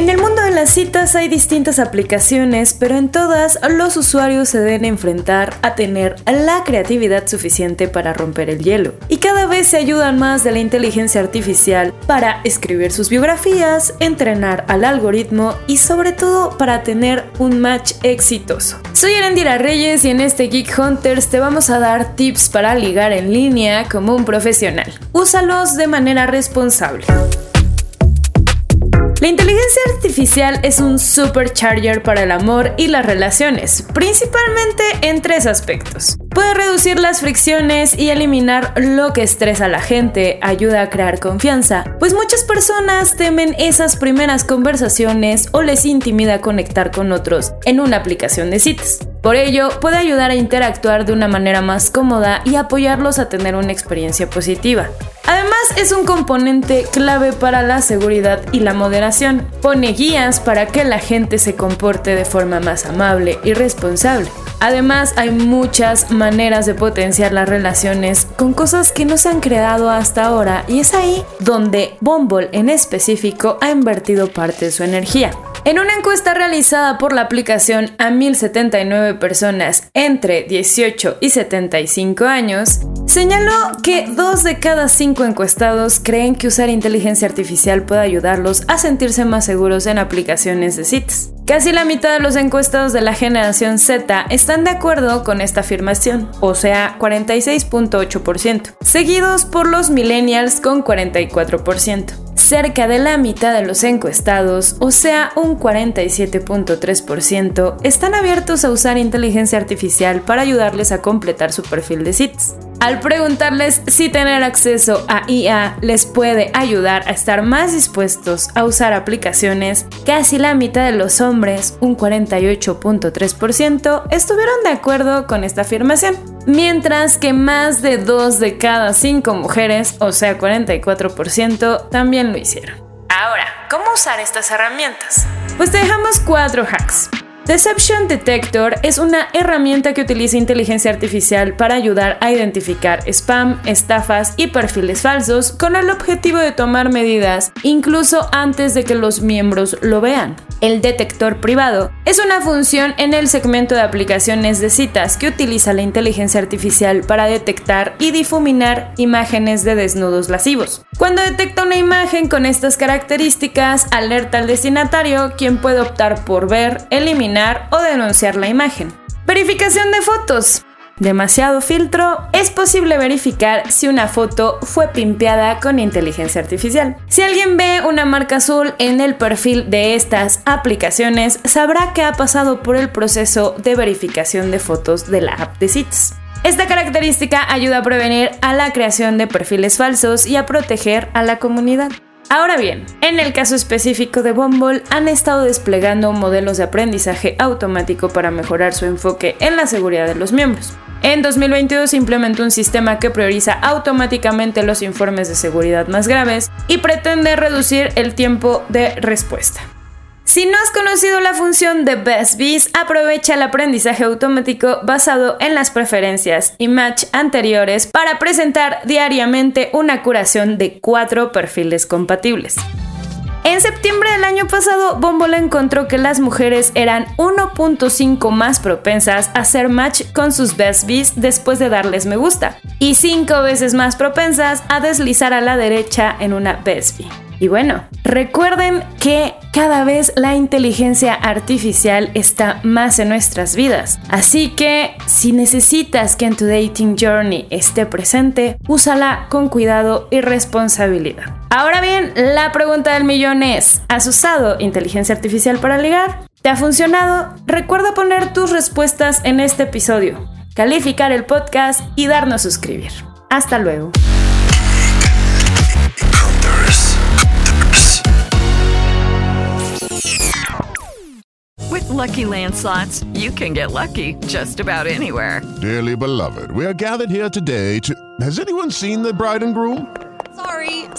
En el mundo de las citas hay distintas aplicaciones, pero en todas los usuarios se deben enfrentar a tener la creatividad suficiente para romper el hielo. Y cada vez se ayudan más de la inteligencia artificial para escribir sus biografías, entrenar al algoritmo y sobre todo para tener un match exitoso. Soy Erendira Reyes y en este Geek Hunters te vamos a dar tips para ligar en línea como un profesional. Úsalos de manera responsable. La inteligencia artificial es un supercharger para el amor y las relaciones, principalmente en tres aspectos. Puede reducir las fricciones y eliminar lo que estresa a la gente, ayuda a crear confianza, pues muchas personas temen esas primeras conversaciones o les intimida conectar con otros en una aplicación de citas. Por ello, puede ayudar a interactuar de una manera más cómoda y apoyarlos a tener una experiencia positiva. Además, es un componente clave para la seguridad y la moderación. Pone guías para que la gente se comporte de forma más amable y responsable. Además, hay muchas maneras de potenciar las relaciones con cosas que no se han creado hasta ahora y es ahí donde Bumble en específico ha invertido parte de su energía. En una encuesta realizada por la aplicación a 1079 personas entre 18 y 75 años, señaló que dos de cada cinco encuestados creen que usar inteligencia artificial puede ayudarlos a sentirse más seguros en aplicaciones de citas. Casi la mitad de los encuestados de la generación Z están de acuerdo con esta afirmación, o sea, 46.8%, seguidos por los millennials con 44%. Cerca de la mitad de los encuestados, o sea, un 47.3%, están abiertos a usar inteligencia artificial para ayudarles a completar su perfil de citas. Al preguntarles si tener acceso a IA les puede ayudar a estar más dispuestos a usar aplicaciones, casi la mitad de los hombres, un 48.3%, estuvieron de acuerdo con esta afirmación, mientras que más de 2 de cada 5 mujeres, o sea 44%, también lo hicieron. Ahora, ¿cómo usar estas herramientas? Pues te dejamos cuatro hacks. Deception Detector es una herramienta que utiliza inteligencia artificial para ayudar a identificar spam, estafas y perfiles falsos con el objetivo de tomar medidas incluso antes de que los miembros lo vean. El detector privado es una función en el segmento de aplicaciones de citas que utiliza la inteligencia artificial para detectar y difuminar imágenes de desnudos lascivos. Cuando detecta una imagen con estas características, alerta al destinatario quien puede optar por ver, eliminar o denunciar la imagen. Verificación de fotos. Demasiado filtro, es posible verificar si una foto fue pimpeada con inteligencia artificial. Si alguien ve una marca azul en el perfil de estas aplicaciones, sabrá que ha pasado por el proceso de verificación de fotos de la app de citas. Esta característica ayuda a prevenir a la creación de perfiles falsos y a proteger a la comunidad. Ahora bien, en el caso específico de Bumble, han estado desplegando modelos de aprendizaje automático para mejorar su enfoque en la seguridad de los miembros. En 2022 se implementó un sistema que prioriza automáticamente los informes de seguridad más graves y pretende reducir el tiempo de respuesta. Si no has conocido la función de Best Bees, aprovecha el aprendizaje automático basado en las preferencias y match anteriores para presentar diariamente una curación de cuatro perfiles compatibles. En septiembre del año pasado, Bumble encontró que las mujeres eran 1.5 más propensas a hacer match con sus best después de darles me gusta, y 5 veces más propensas a deslizar a la derecha en una best. Y bueno, recuerden que cada vez la inteligencia artificial está más en nuestras vidas. Así que si necesitas que en tu dating journey esté presente, úsala con cuidado y responsabilidad. Ahora bien, la pregunta del millón es, ¿has usado inteligencia artificial para ligar? ¿Te ha funcionado? Recuerda poner tus respuestas en este episodio. calificar el podcast y darnos suscribir. Hasta luego. With Lucky Land slots, you can get lucky just about anywhere. Dearly beloved, we are gathered here today to. Has anyone seen the bride and groom?